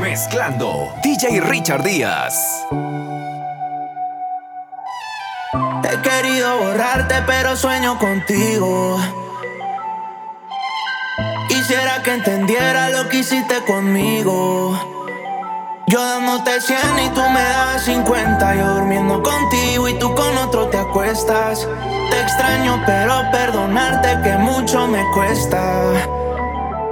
Mezclando DJ Richard Díaz. He querido borrarte, pero sueño contigo. Quisiera que entendiera lo que hiciste conmigo. Yo dándote 100 y tú me das 50. Yo durmiendo contigo y tú con otro te acuestas. Extraño, pero perdonarte que mucho me cuesta.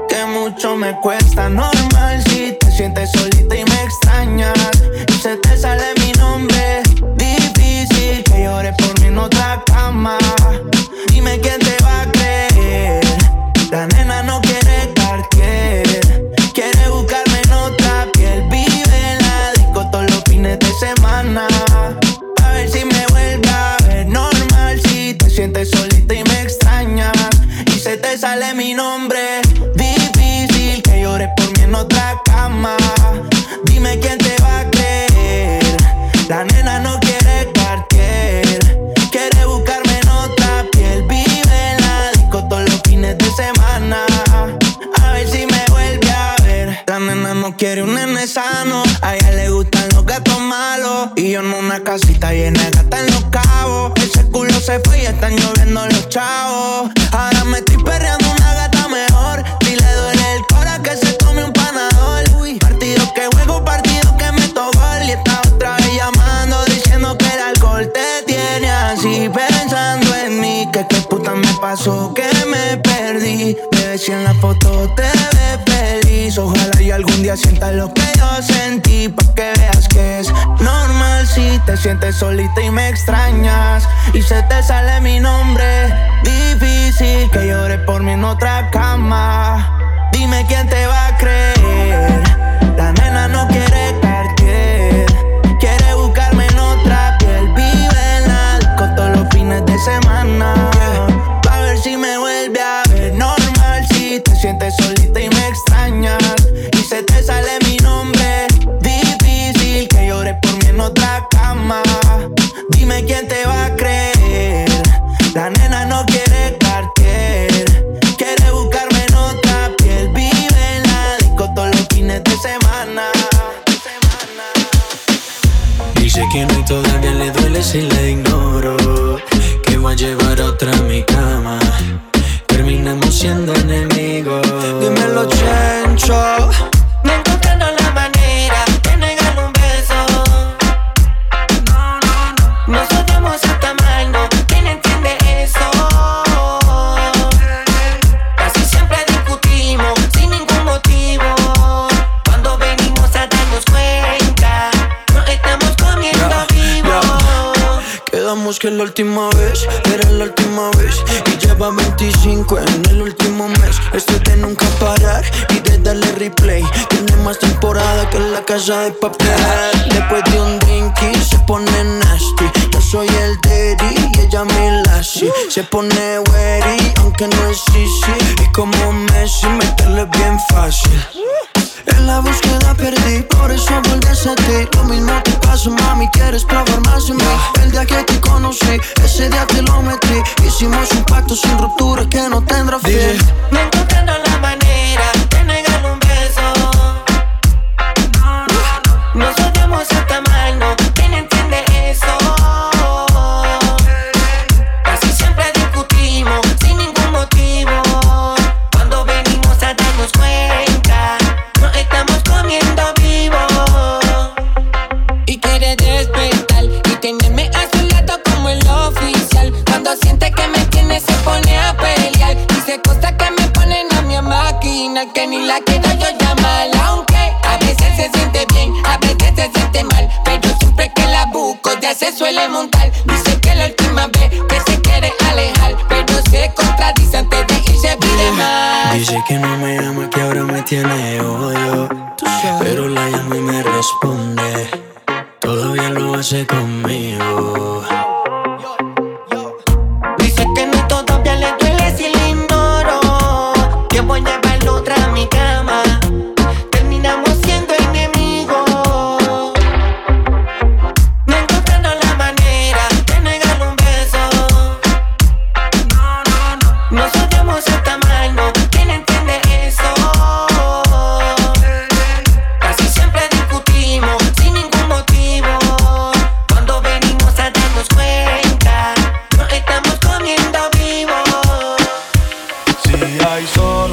Que mucho me cuesta. Normal si te sientes solita y me extrañas. Y se te sale mi nombre. Difícil que llores por mí en otra cama. Dime quién te va a creer. La nena no quiere cartier. Quiere buscarme en otra piel. Vive en la disco todos los fines de semana. Sale mi nombre. Difícil que llores por mí en otra cama. Dime quién te va a creer. La nena no quiere cartier. Quiere buscarme en otra piel. Vive en la disco todos los fines de semana. A ver si me vuelve a ver. La nena no quiere un nene sano. A ella le gustan los gatos malos. Y yo en una casita llena de gata en los cabos. Ese culo se fue y están lloviendo los chavos. Que qué puta me pasó, que me perdí. Bebé, si en la foto te ves feliz. Ojalá y algún día sientas lo que yo sentí. Pa' que veas que es normal si te sientes solita y me extrañas. Y se te sale mi nombre. Difícil que llore por mí en otra cama. Dime quién te va a creer. La nena no quiere quién te va a creer. La nena no quiere cartier. Quiere buscarme en otra piel. Vive en la disco todos los fines de semana. Dice que no y todavía le duele si la ignoro. Que voy a llevar otra a mi cama. Terminamos siendo enemigos. Dímelo, Chencho. Que la última vez era la última vez. Y lleva 25 en el último mes. Esto es de nunca parar y de darle replay. Tiene más temporada que la casa de papel. Después de un drink y se pone nasty. Yo soy el daddy y ella mi lassie Se pone wary aunque no es easy. Y como Messi meterle bien fácil la búsqueda perdí, por eso vuelves a ti. Lo mismo te pasó, mami, quieres probar más de mí. El día que te conocí, ese día te lo metí. Hicimos un pacto sin ruptura que no tendrá fin. No encontrando la manera de negarle un beso. Nos odiamos hasta mal, tiene odio Pero la llamo y me responde. Todavía lo hace conmigo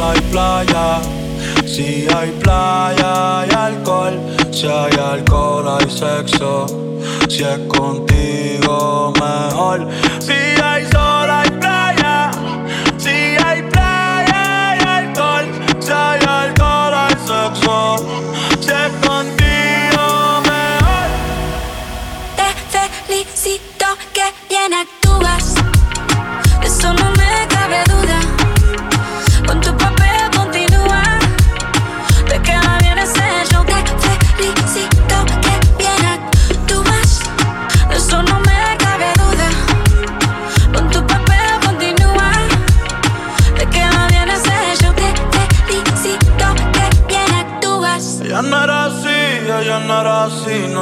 hay playa, si hay playa hay alcohol, si hay alcohol hay sexo, si es contigo mejor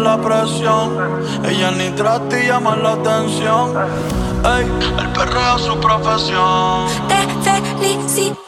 la presión. Ella ni trata y llama la atención. Ey, el perro es su profesión. Te felicito.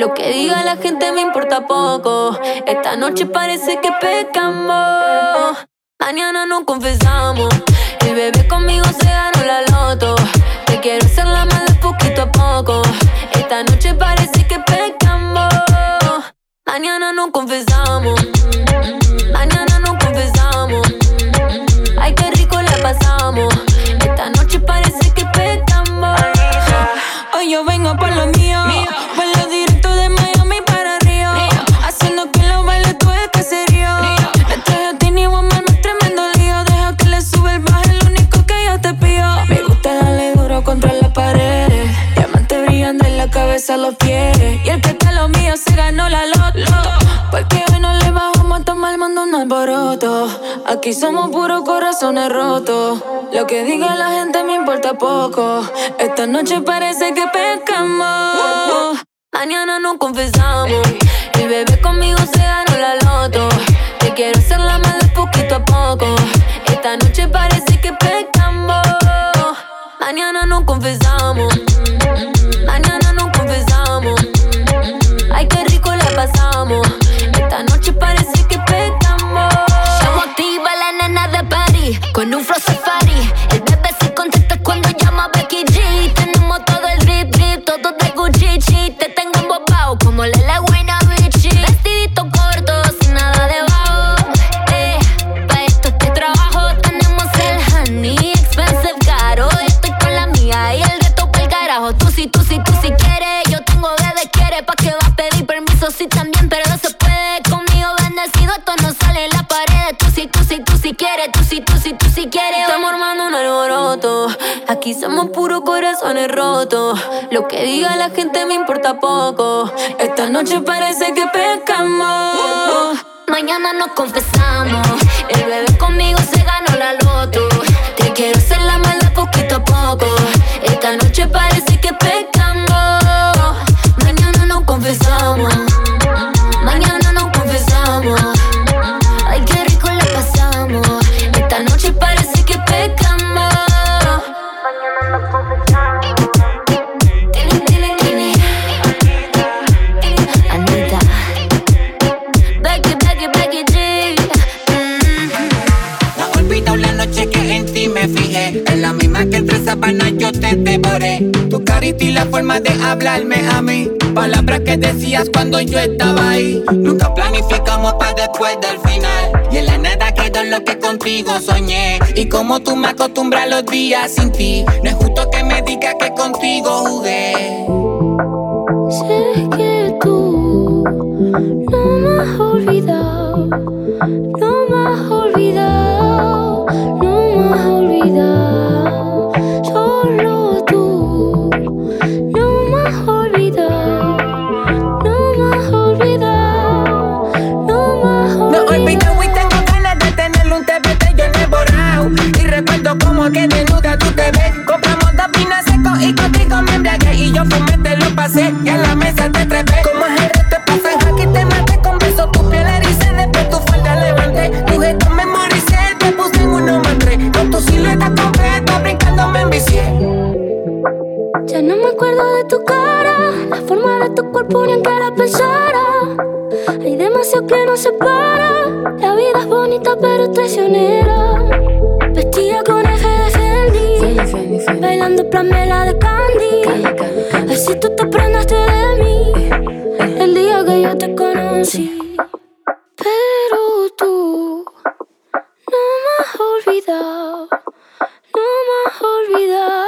Lo que diga la gente me importa poco. Esta noche parece que pecamos. Mañana no confesamos. El bebé conmigo se ganó la loto. Te quiero hacer la mala poquito a poco. Esta noche parece que pecamos. Mañana no confesamos. Aquí somos puros corazones rotos. Lo que diga la gente me importa poco. Esta noche parece que pecamos. Mañana no confesamos. El bebé conmigo se ganó la loto. Te quiero hacer la mala poquito a poco. Esta noche parece que pecamos. Mañana no confesamos. Mañana no confesamos. Ay, qué rico la pasamos. Esta noche parece con un flow pared. Tú sí, tú sí quieres. Tú sí, tú sí, tú sí quieres. Estamos armando un alboroto. Aquí somos puros corazones rotos. Lo que diga la gente me importa poco. Esta noche parece que pecamos. Mañana nos confesamos. Que decías cuando yo estaba ahí. Nunca planificamos para después del final. Y en la nada quedó lo que contigo soñé. Y como tú me acostumbras los días sin ti. No es justo que me digas que contigo jugué. Sé que tú no me has olvidado, yo fumé, te lo pasé y a la mesa te trepé Como es el resto pasa aquí te maté con besos Tu piel ericé, después tu falda levanté Tu gesto memoricé, te puse en uno más tres Con tu silueta completa brincando me envicié Ya no me acuerdo de tu cara, la forma de tu cuerpo ni aunque la pensara. Hay demasiado que nos separa. La vida es bonita pero traicionera. Vestida con eje de Fendi, bailando Pamela de Candy. Así tú te prendaste de mí el día que yo te conocí. Pero tú no me has olvidado, no me has olvidado.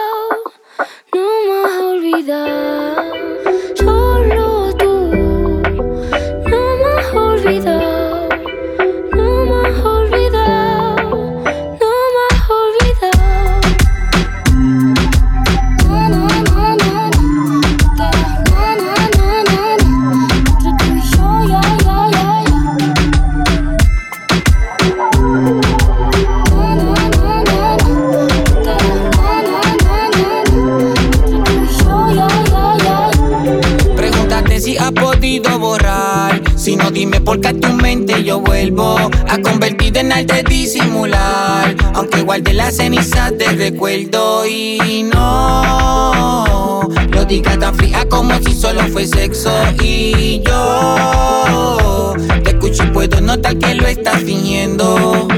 Guarde las cenizas de recuerdo y no. Diga tan fría como si solo fue sexo. Y yo te escucho y puedo notar que lo estás fingiendo.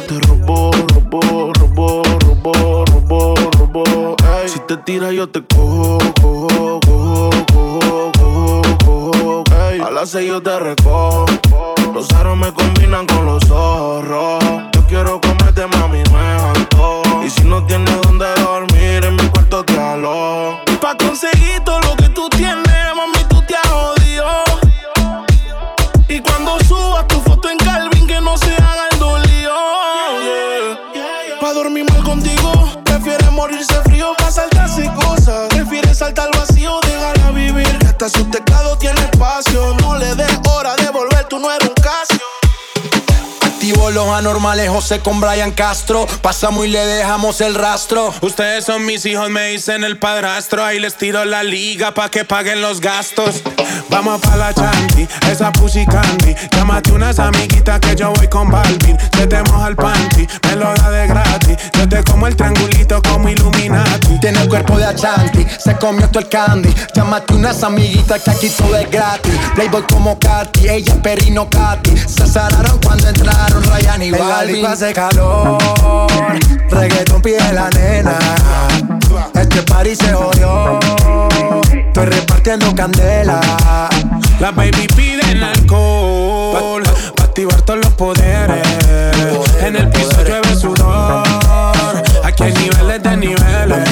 Te robo, robo, robo, robo, robo. Ey, si te tira, yo te cojo, cojo, cojo, cojo, cojo, cojo. Ey, a las seis yo te recojo. Los aros me combinan con los zorros. Yo quiero comerte, mami, no es. Y si no tienes donde dormir, en mi cuarto te alojo. Pa' conseguir hasta su teclado tiene espacio. No le des hora de volver, tú no eres un Casio. Activo los anormales, José con Brian Castro. Pasamos y le dejamos el rastro. Ustedes son mis hijos, me dicen el padrastro. Ahí les tiro la liga pa' que paguen los gastos. Vamos pa' la chanti, esa pussy candy. Llámate unas amiguitas que yo voy con Balvin. Se te moja el panty, me lo da de gratis. Yo te como el triangulito como Illuminati. Tiene el cuerpo de Achanti, se comió todo el candy. Llámate unas amiguitas que aquí todo es gratis. Playboy como Katy, ella perrino Katy. Se azararon cuando entraron Ryan y Balvin. hace calor, reggaeton pide la nena. Este party se jodió, estoy repartiendo candela. Las baby piden alcohol pa' activar todos los poderes. En el piso llueve sudor. Aquí hay niveles de niveles.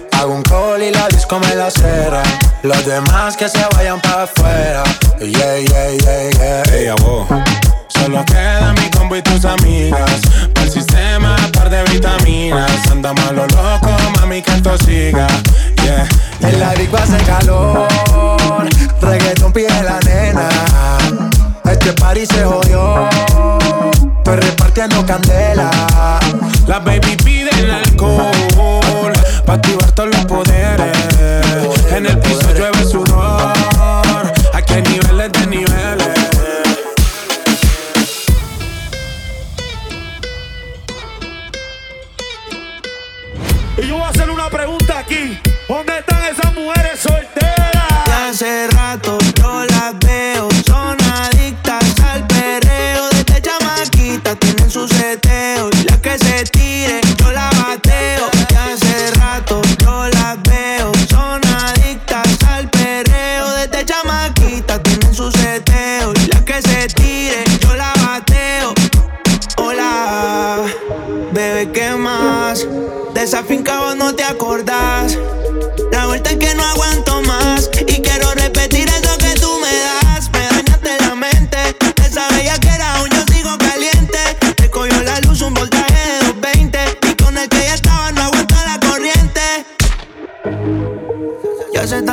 Hago un call y la disco me la cera. Los demás que se vayan para afuera. Yeah, yeah, yeah, yeah. Ey, abo. Solo queda mi combo y tus amigas. Para el sistema, par de vitaminas. Andamos a lo loco, mami, que esto siga. Yeah, En la disco hace calor. Reggaeton pide la nena. Este party se jodió. Estoy repartiendo partiendo candela. La baby pide el alcohol para activar todos los poderes. En el piso llueve sudor. Aquí hay niveles de niveles. Y yo voy a hacer una pregunta aquí. ¿Dónde están esas mujeres solteras? Ya hace rato yo las veo, son adictas al perreo. Desde chamaquita tienen su seteo.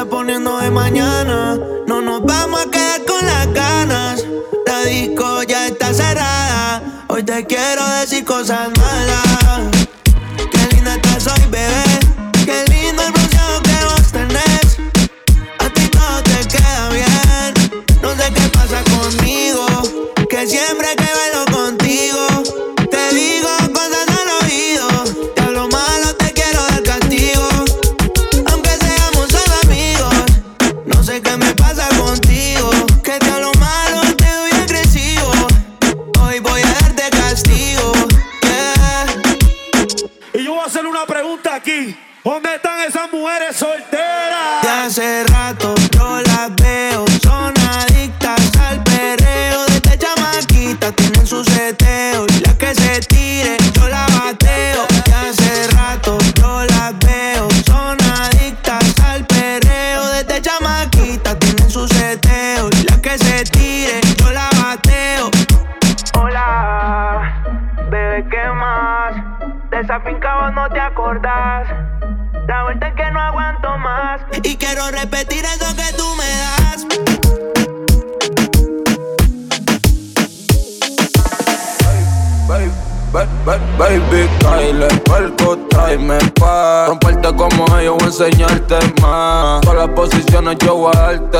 Poniendo de mañana, no nos vamos a quedar con las ganas. La disco ya está cerrada, hoy te quiero decir cosas malas. ¿Dónde están esas mujeres solteras? De hace rato repetir eso que tú me das. Baby, baby, baby, Kyle, puerco, tráeme pa' Romperte como ellos, voy a enseñarte más. Todas las posiciones yo voy a darte.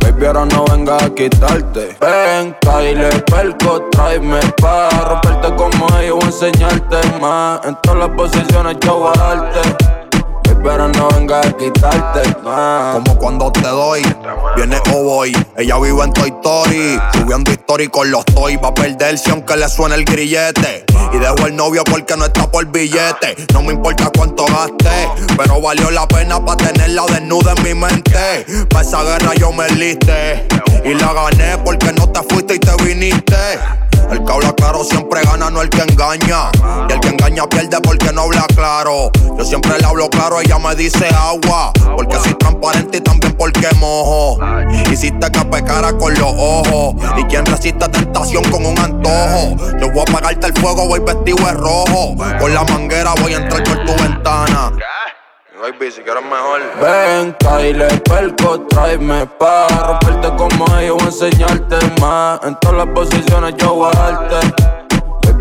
Baby, ahora no vengas a quitarte. Ven, Kyle, perco, tráeme pa' Romperte como ellos, voy a enseñarte más. En todas las posiciones yo voy a darte Ahora no vengas a quitarte más Como cuando te doy, viene o voy. Ella vive en Toy Story, subiendo story con los toy. Va a perderse aunque le suene el grillete. Y dejo el novio porque no está por billete. No me importa cuánto gaste, pero valió la pena para tenerla desnuda en mi mente. Pa' esa guerra yo me liste. Y la gané porque no te fuiste y te viniste. El que habla claro siempre gana, no el que engaña. Y el que engaña pierde porque no habla claro. Yo siempre le hablo claro, ella me dice agua. Porque soy transparente y también porque mojo. Hiciste que pecara con los ojos. Y quien resiste tentación con un antojo. Yo voy a apagarte el fuego, voy vestido de rojo. Con la manguera voy a entrar por tu ventana. Baby, si quieres mejor. Ven, Kyle, perco, tráeme pa' romperte como ellos, voy a enseñarte más. En todas las posiciones yo voy a darte.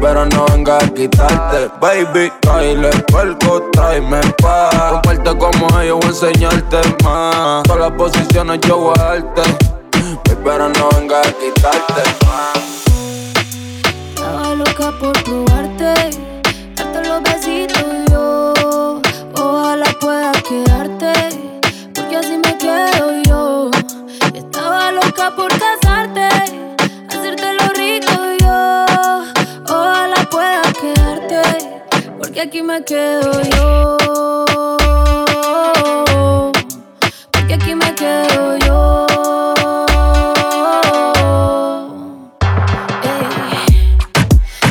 Pero no venga a quitarte, baby, Kyle, perco, tráeme pa' romperte como ellos, voy a enseñarte más. Todas las posiciones yo voy a Pero no venga a quitarte. Estaba loca por probarte, darte los besitos yo. Ojalá pueda quedarte, porque así me quedo yo. Estaba loca por casarte, porque aquí me quedo yo. Porque aquí me quedo yo.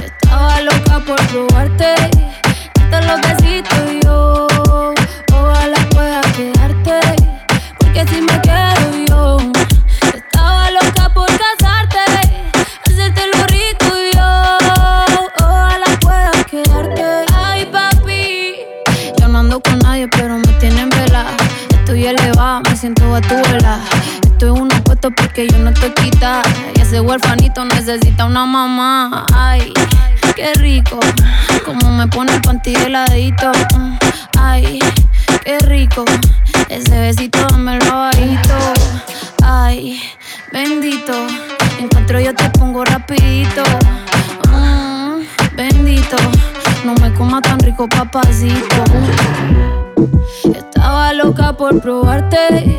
Estaba loca por probarte, darte los besitos yo. Ojalá pueda quedarte, porque así me quedo huerfanito necesita una mamá. Ay, qué rico. Como me pone el panty heladito. Ay, qué rico. Ese besito me lo bajito. Ay, bendito. Encuentro yo te pongo rapidito. Mm, bendito. No me coma tan rico, papacito. Estaba loca por probarte,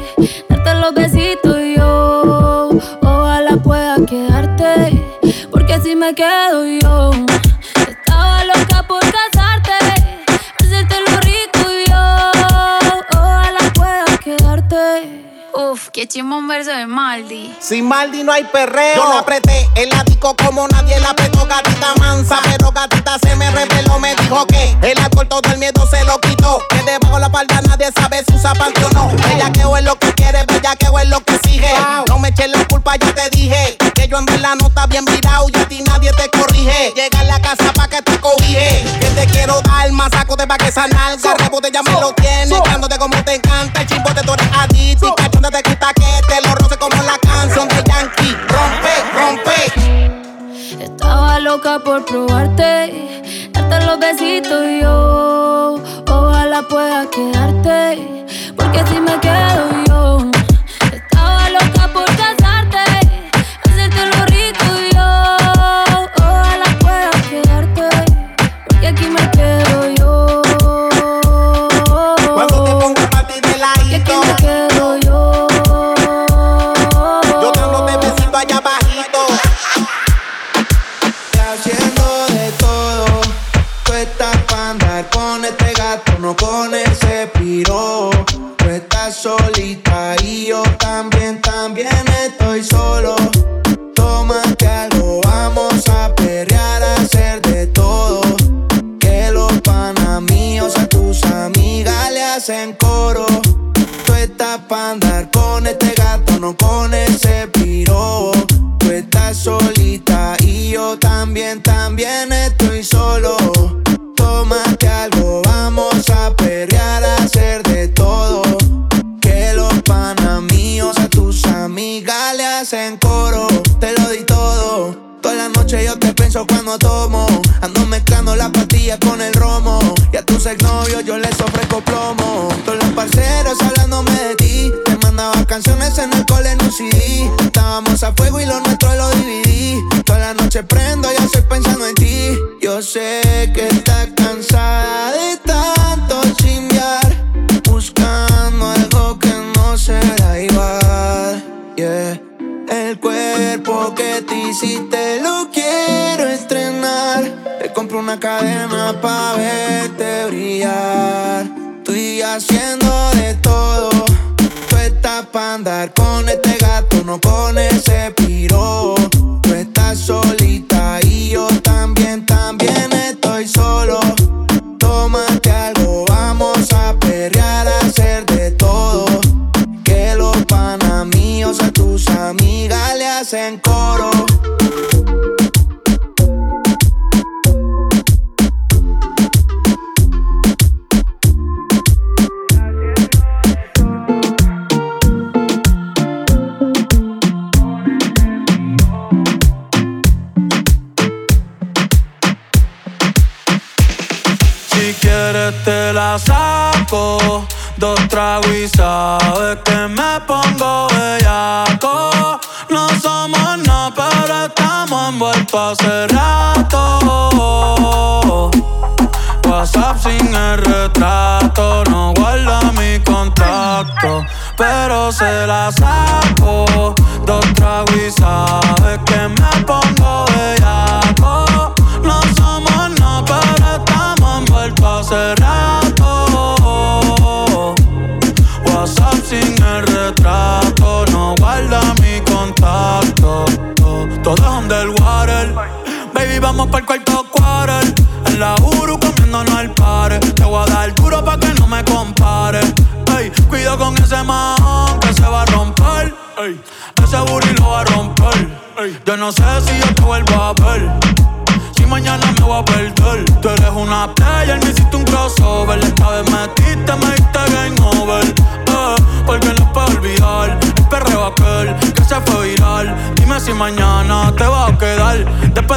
darte los besitos y yo. Oh, quedarte, porque si me quedo yo, estaba loca por casa Que Chimomber se ve Maldi. Sin Maldi no hay perreo. Yo la apreté el ático como nadie la apretó, gatita mansa. Pero gatita se me reveló, me dijo que el alcohol todo el miedo se lo quitó. Que debajo la palda nadie sabe si usa panty o no. Bellaqueo es lo que quiere, bellaqueo es lo que exige. No me eches la culpa, ya te dije. Que yo en verdad no está bien virado y a ti nadie te corrige. Llega a la casa pa' que te cobije. Que te quiero dar más, saco de pa' que sanar. Garrebote ya me lo tienes, dándote como te encanta. El chimbote tú eres adicto por probarte, darte los besitos y yo cadena pa' verte brillar. Estoy haciendo de todo. Tú estás pa' andar con este gato, no con ese piro. Tú estás sola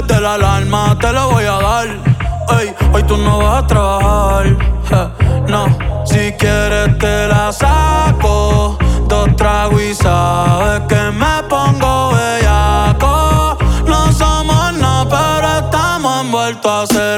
de la alarma te lo voy a dar. Ey, hoy tú no vas a trabajar. no, si quieres te la saco. Dos tragos y sabes que me pongo bellaco. No somos nada, pero estamos envueltos hace rato.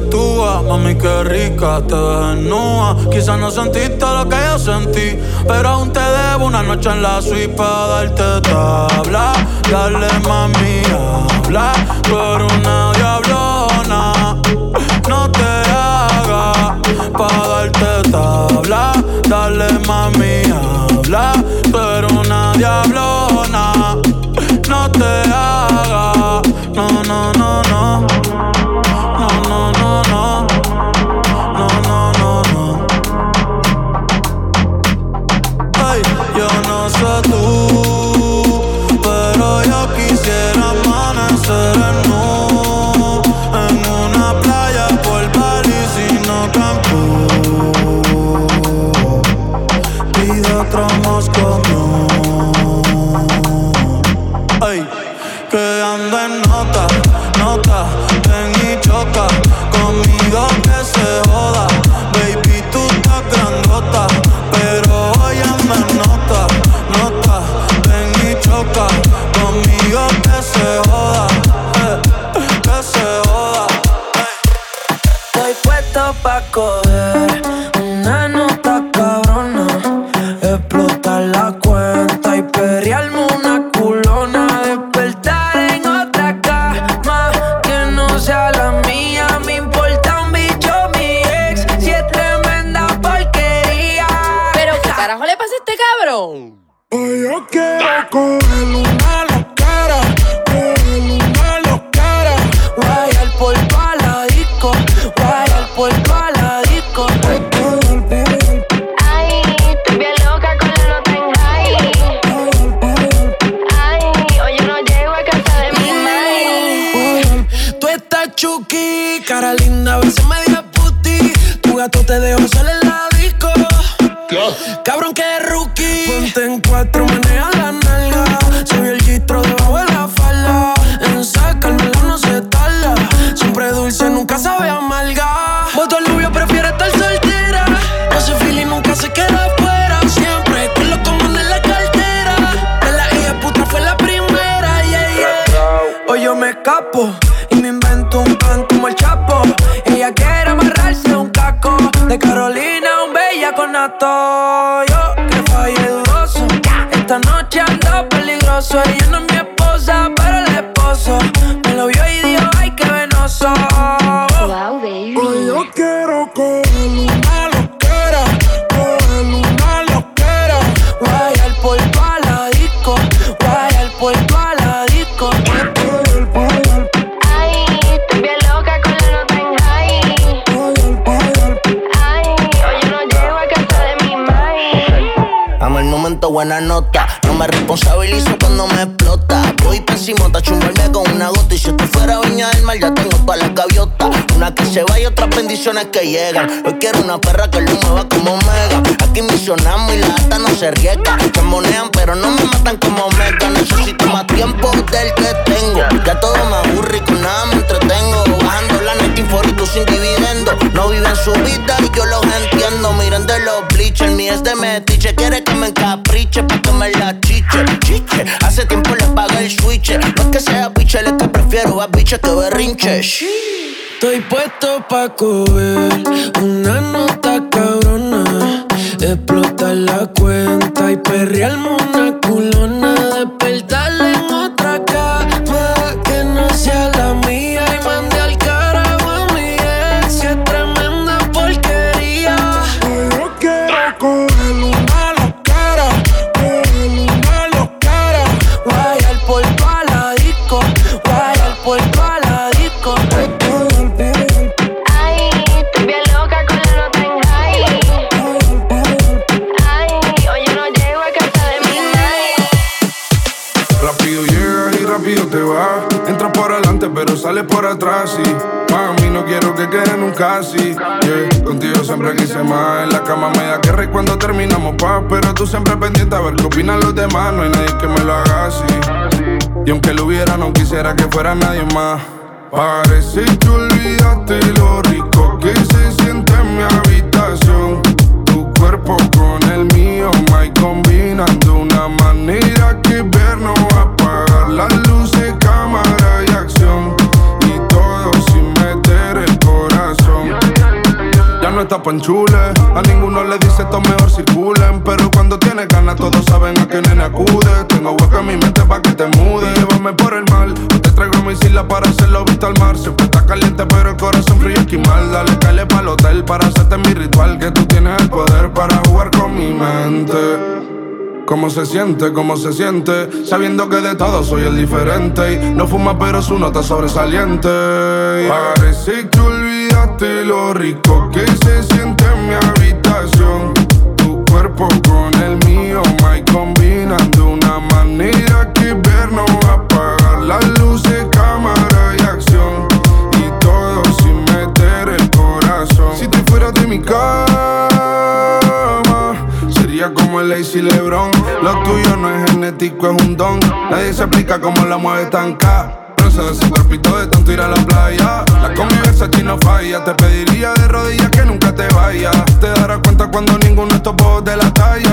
Mami que rica, te desnuda. Quizás no sentiste lo que yo sentí, pero aún te debo una noche en la suite para darte tabla. Dale mami, habla, por una buena nota. No me responsabilizo cuando me explota. Voy pésimo, chumbarme con una gota. Y si esto fuera viña del mar, ya tengo todas las gaviotas. Una que se va y otras bendiciones que llegan. Hoy quiero una perra que lo mueva como mega. Aquí misionamos y la alta no se riega. Se monean, pero no me matan como mega. Necesito más tiempo del que tengo. Ya todo me aburre y con nada me entretengo. Y tú sin dividendo. No viven su vida y yo los entiendo. Miren de los bleachers, mi es de metiche. Quiere que me encapriche pa' que me la chiche. Chiche, hace tiempo le pagué el switch. No es que sea biche, es que prefiero a biche que berrinche. Estoy puesto pa' coger una nota cabrona, explotar la cuenta y perrearme una culona, sale por atrás y mami no quiero que quede nunca así. Yeah. Contigo siempre quise más, en la cama me da que cuando terminamos paz, pero tú siempre pendiente a ver qué opinan los demás, no hay nadie que me lo haga así. Y aunque lo hubiera, no quisiera que fuera nadie más. Parece que olvidaste lo rico que se siente en mi habitación. Tu cuerpo con el mío, my combinando una manera que ver no apagar las luces, no está a ninguno le dice esto mejor circulen. Pero cuando tiene ganas, todos saben a qué nene acude. Tengo hueco en mi mente pa' que te mude. Llévame por el mal, te traigo mi isla para hacerlo visto al mar. Siempre está caliente, pero el corazón frío esquimal. Dale, calle pa'l hotel para hacerte mi ritual. Que tú tienes el poder para jugar con mi mente. ¿Cómo se siente? ¿Cómo se siente? Sabiendo que de todo soy el diferente. Y no fuma, pero su nota sobresaliente. Parece que olvidaste lo rico que se siente en mi habitación. Tu cuerpo con el mío, my combinando una manera que ver no va a apagar las luces, cámara y acción. Y todo sin meter el corazón. Si te fueras de mi cama, sería como el Lazy Lebron. Lo tuyo no es genético, es un don. Nadie se explica cómo la mueve tan ca de ese cuerpito de tanto ir a la playa. La convivencia aquí no falla. Te pediría de rodillas que nunca te vayas. Te darás cuenta cuando ninguno estos de la talla.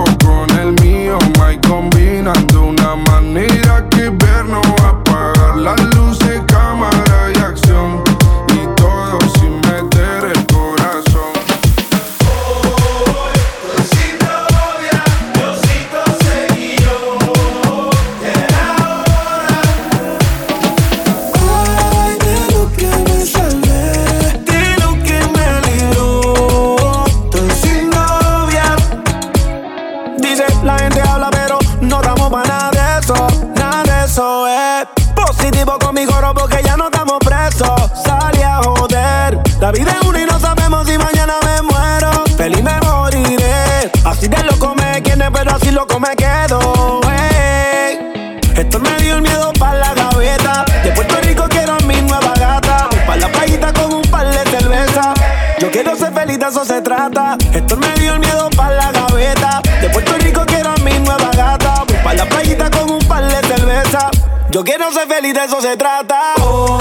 Oh. Esto me dio el miedo para la gaveta. De Puerto Rico quiero a mi nueva gata. Para la playita con un par de cerveza. Yo quiero ser feliz, de eso se trata. Hoy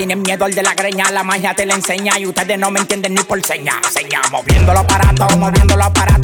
tienen miedo al de la greña. La magia te la enseña y ustedes no me entienden ni por seña. Seña, moviendo los aparatos, moviendo.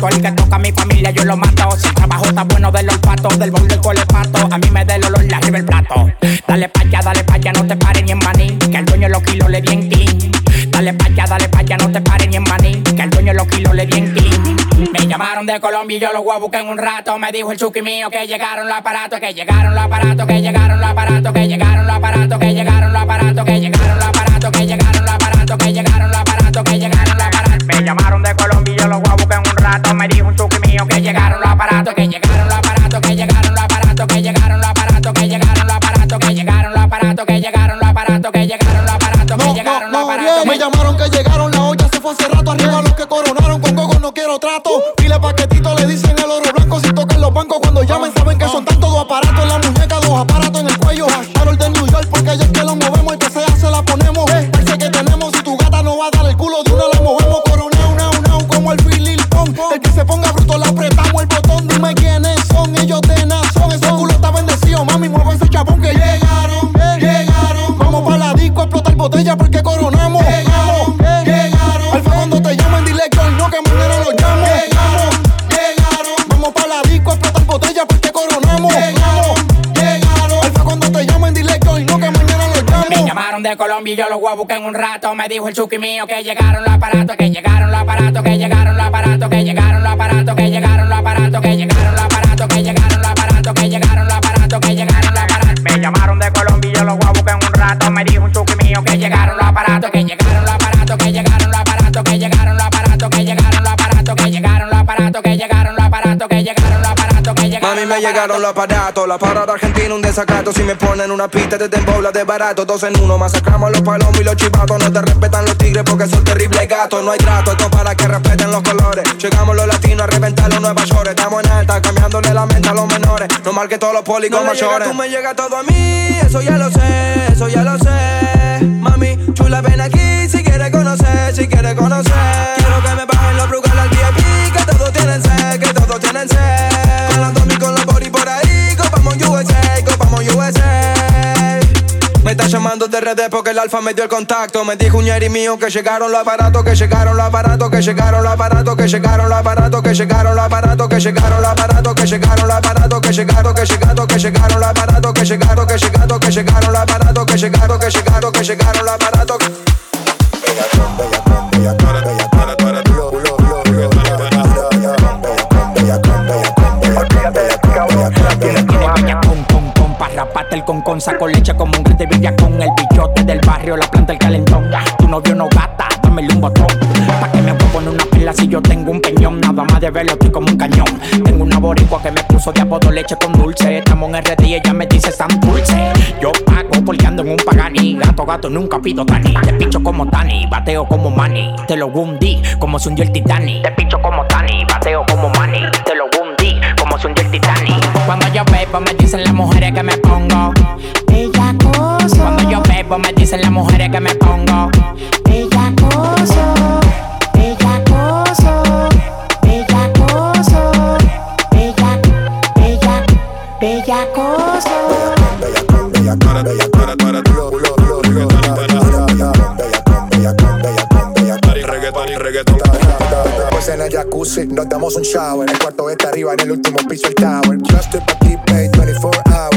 El que toca a mi familia, yo lo mato. Si el trabajo está bueno del olfato, del bol del colepato. A mí me da el olor, la arriba el plato. Dale pa' allá, dale pa' allá, no te pares ni en maní. Que al dueño los kilos le bien clean. Dale pa' allá, dale pa' allá, no te pares ni en maní. Que al dueño los kilos le bien clean. Me llamaron de Colombia y yo los voy a buscar en un rato. Me dijo el chuki mío que llegaron los aparatos, que llegaron los aparatos, que llegaron los aparatos, que llegaron los aparatos, que llegaron los aparatos, que llegaron los aparatos, que llegaron los aparatos, que llegaron los aparatos, que llegaron los aparatos. Me llamaron de Colombia y yo los voy a buscar en un rato. Me dijo un chuki mío que llegaron los aparatos, que llegaron los aparatos, que llegaron los aparatos, que llegaron los aparatos, que llegaron los aparatos, que llegaron los aparatos, que llegaron los aparatos, que llegaron los aparatos, que llegaron los aparatos. Me llamaron que llegaron, la olla se fue hace rato. Arriba los que coronaron, no quiero trato. File paquetito, le dicen de Colombia y yo los voy a en un rato. Me dijo el chuki mío que llegaron los aparatos, que llegaron los aparatos, que llegaron los aparatos, que llegaron los aparatos, que llegaron llegaron los aparatos. La parada argentina, un desacato. Si me ponen una pista, te bola de barato. Dos en uno, masacramos a los palomos y los chivatos. No te respetan los tigres porque son terribles gatos. No hay trato, esto para que respeten los colores. Llegamos los latinos a reventar los Nueva York. Estamos en alta, cambiándole la mente a los menores. No mal que todos los pólicos No le llega, mayores. tú me llega todo a mí, eso ya lo sé, eso ya lo sé. Mami, chula, ven aquí si quieres conocer, si quieres conocer. Quiero que me de redes porque el alfa me dio el contacto. Me dijo un ñeri mío que llegaron los aparatos, que llegaron los aparatos, que llegaron los aparatos, que llegaron los aparatos, que llegaron los aparatos, que llegaron los aparatos, que llegaron los aparatos, que llegaron, que llegaron, que llegaron los aparatos, que llegaron, que llegaron, que llegaron los aparatos, que llegaron, que llegaron, que llegaron los aparatos. El con con saco leche como un grito de con el bichote del barrio, la planta el calentón. Tu novio no gata, dámele un botón. Pa' que me puedo en una pila si yo tengo un peñón. Nada más de verlo estoy como un cañón. Tengo una boricua que me puso de apodo leche con dulce. Estamos en RD y ella me dice San Dulce. Yo pago porque en un pagani. Gato, gato, nunca pido tani. Te picho como Tani, bateo como Manny. Te lo hundí como se hundió el Titanic. Te picho como Tani, bateo como Manny. Te lo hundí como se hundió el Titanic. Cuando yo bebo me dicen las mujeres que me pongo. Bella cosa. Cuando yo bebo me dicen las mujeres que me pongo. Bella cosa. Bella cosa. Bella cosa. Bella, bella, bella cosa. Bella, bella, bella, bella, bella, bella, bella Pues en el jacuzzi nos damos un shower. El cuarto está arriba, en el último piso el tower. Yo estoy pa' ti, babe, 24 hours.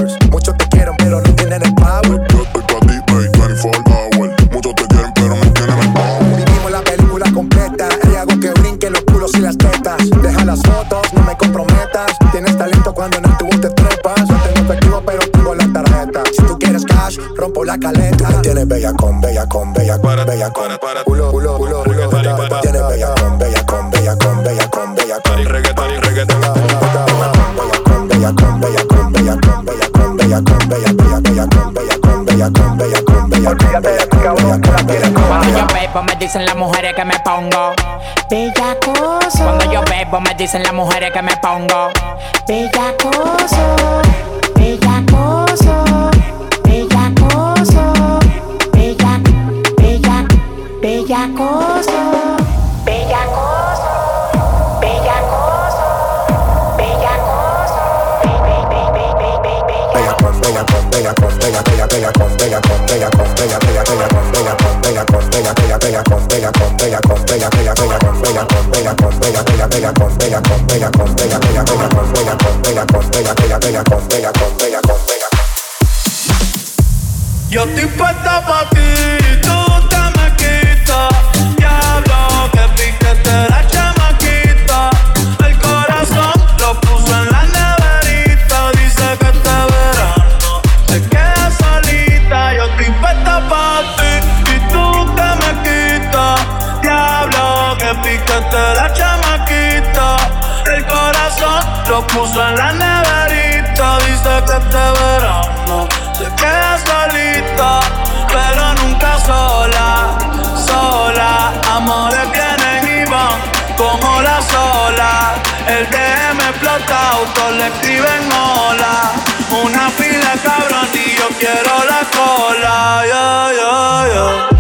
Dicen las mujeres que me pongo. Bellacoso puso en la neverita. Dice que este verano se queda solita, pero nunca sola, sola. Amores vienen y van como la sola. El DM explota, auto le escriben hola. Una fila cabrón y yo quiero la cola. Yo, yo, yo.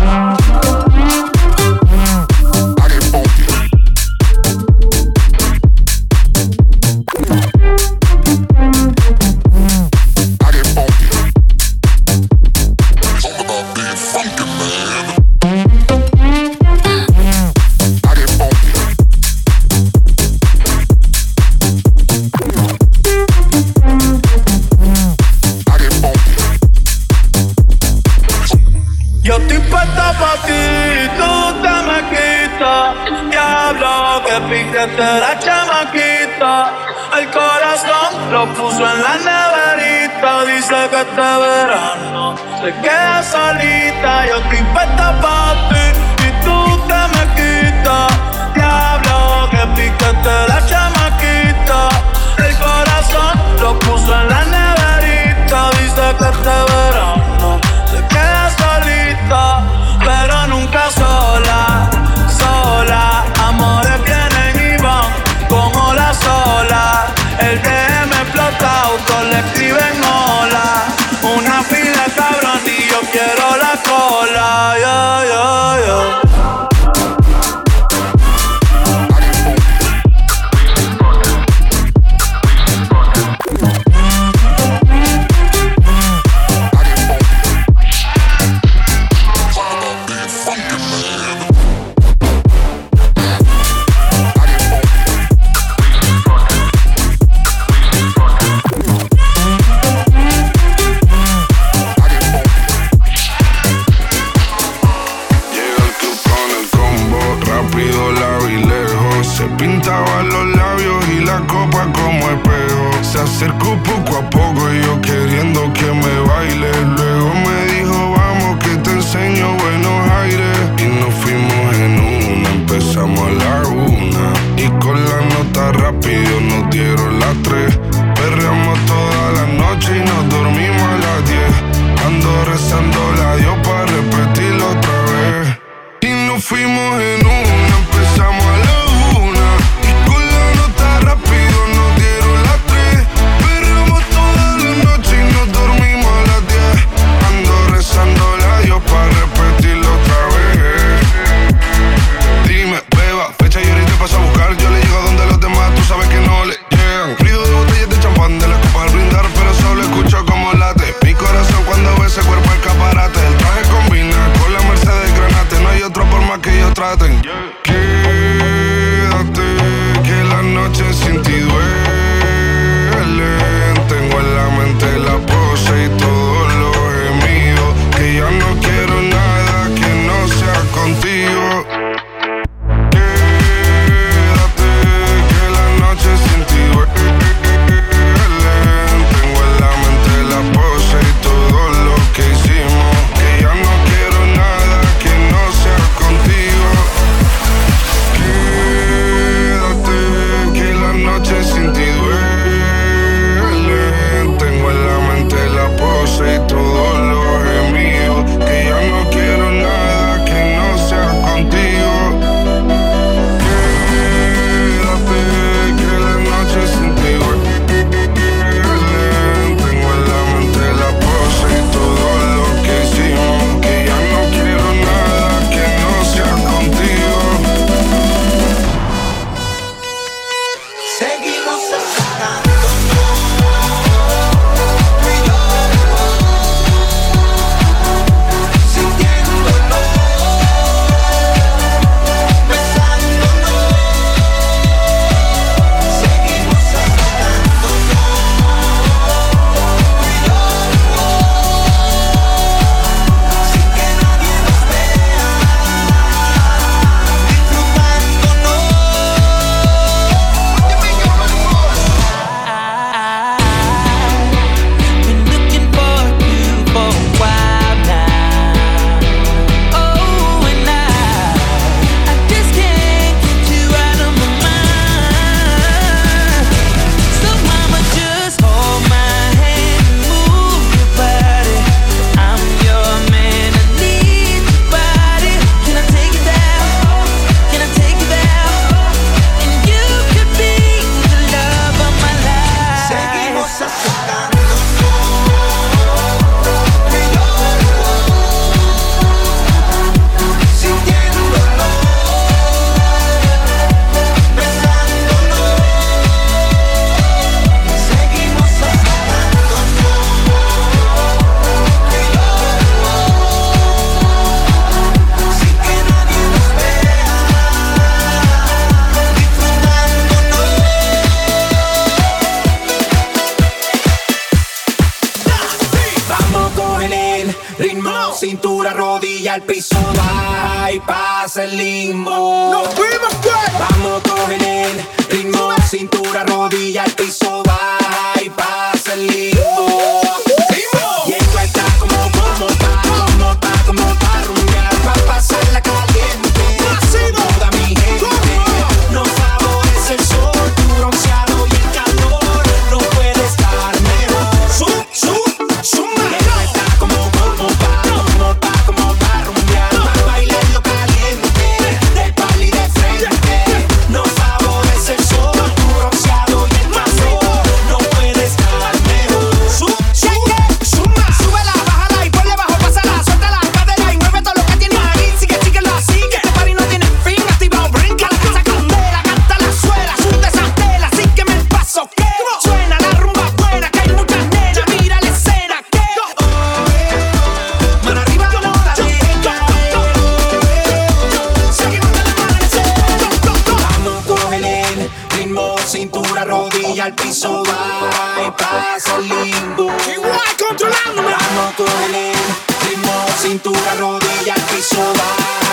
bypass el limbo. Igual controlándome. Vamos todo el ritmo, cintura, rodilla, piso, va.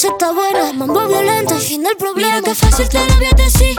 noche está buena, mambo violento, fin del problema. Mira que fácil te lo voy a decir,